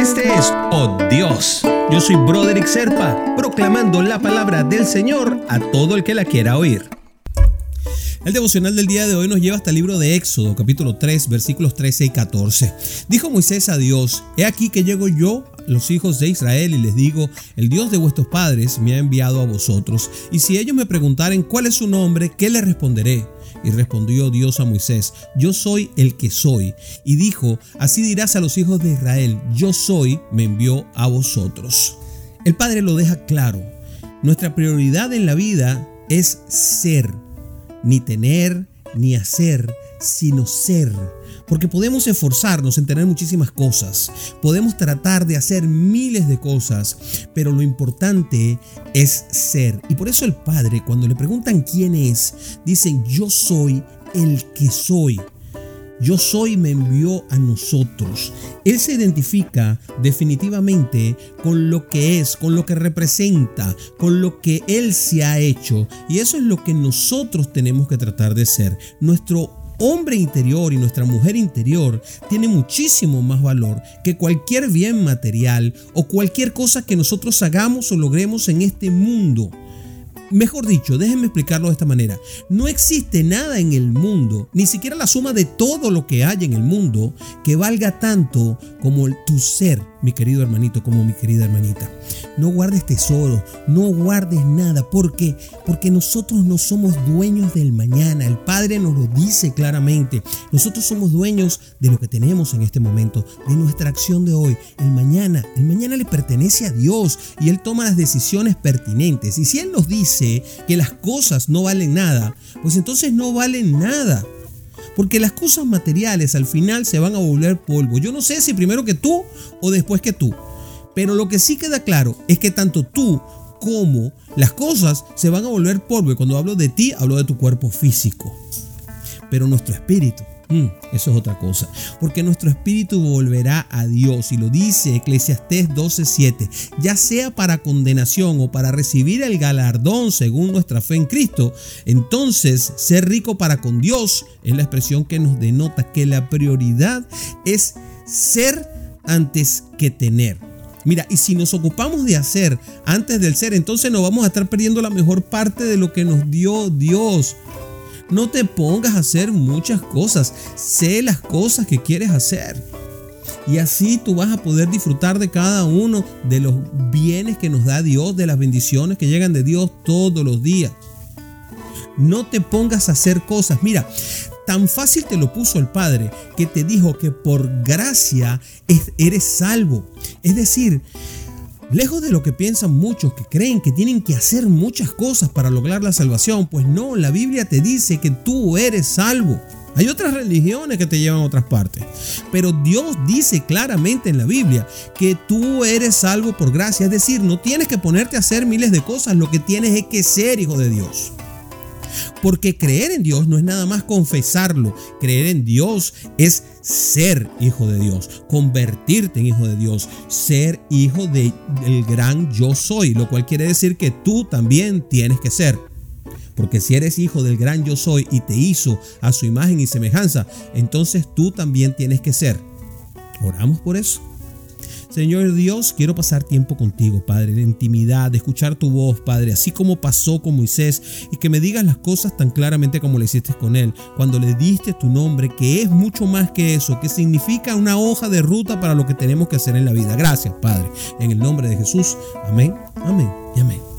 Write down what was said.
Este es Oh Dios. Yo soy Broderick Serpa, proclamando la palabra del Señor a todo el que la quiera oír. El devocional del día de hoy nos lleva hasta el libro de Éxodo, capítulo 3, versículos 13 y 14. Dijo Moisés a Dios, He aquí que llego yo, los hijos de Israel, y les digo, el Dios de vuestros padres me ha enviado a vosotros, y si ellos me preguntaren cuál es su nombre, ¿qué les responderé? Y respondió Dios a Moisés, yo soy el que soy. Y dijo, así dirás a los hijos de Israel, yo soy, me envió a vosotros. El Padre lo deja claro, nuestra prioridad en la vida es ser ni tener, ni hacer, sino ser. Porque podemos esforzarnos en tener muchísimas cosas, podemos tratar de hacer miles de cosas, pero lo importante es ser. Y por eso el Padre, cuando le preguntan quién es, dicen, yo soy el que soy yo soy me envió a nosotros. Él se identifica definitivamente con lo que es, con lo que representa, con lo que Él se ha hecho. Y eso es lo que nosotros tenemos que tratar de ser. Nuestro hombre interior y nuestra mujer interior tiene muchísimo más valor que cualquier bien material o cualquier cosa que nosotros hagamos o logremos en este mundo. Mejor dicho, déjenme explicarlo de esta manera. No existe nada en el mundo, ni siquiera la suma de todo lo que hay en el mundo, que valga tanto como tu ser, mi querido hermanito, como mi querida hermanita. No guardes tesoro, no guardes nada, porque porque nosotros no somos dueños del mañana. El Padre nos lo dice claramente. Nosotros somos dueños de lo que tenemos en este momento, de nuestra acción de hoy. El mañana, el mañana le pertenece a Dios y él toma las decisiones pertinentes. Y si él nos dice que las cosas no valen nada, pues entonces no valen nada. Porque las cosas materiales al final se van a volver polvo. Yo no sé si primero que tú o después que tú. Pero lo que sí queda claro es que tanto tú como las cosas se van a volver polvo. Y cuando hablo de ti, hablo de tu cuerpo físico. Pero nuestro espíritu, mm, eso es otra cosa. Porque nuestro espíritu volverá a Dios. Y lo dice Eclesiastés 12:7. Ya sea para condenación o para recibir el galardón según nuestra fe en Cristo. Entonces, ser rico para con Dios es la expresión que nos denota que la prioridad es ser antes que tener. Mira, y si nos ocupamos de hacer antes del ser, entonces nos vamos a estar perdiendo la mejor parte de lo que nos dio Dios. No te pongas a hacer muchas cosas, sé las cosas que quieres hacer. Y así tú vas a poder disfrutar de cada uno de los bienes que nos da Dios, de las bendiciones que llegan de Dios todos los días. No te pongas a hacer cosas. Mira, Tan fácil te lo puso el Padre que te dijo que por gracia eres salvo. Es decir, Lejos de lo que piensan muchos que creen que tienen que hacer muchas cosas para lograr la salvación, pues no, la Biblia te dice que tú eres salvo. Hay otras religiones que te llevan a otras partes, pero Dios dice claramente en la Biblia que tú eres salvo por gracia, es decir, no tienes que ponerte a hacer miles de cosas, lo que tienes es que ser hijo de Dios. Porque creer en Dios no es nada más confesarlo. Creer en Dios es ser hijo de Dios, convertirte en hijo de Dios, ser hijo del gran yo soy, lo cual quiere decir que tú también tienes que ser. Porque si eres hijo del gran yo soy y te hizo a su imagen y semejanza, entonces tú también tienes que ser. Oramos por eso. Señor Dios, quiero pasar tiempo contigo, Padre, de intimidad, de escuchar tu voz, Padre, así como pasó con Moisés, y que me digas las cosas tan claramente como le hiciste con él, cuando le diste tu nombre, que es mucho más que eso, que significa una hoja de ruta para lo que tenemos que hacer en la vida. Gracias, Padre, en el nombre de Jesús. Amén, amén y amén.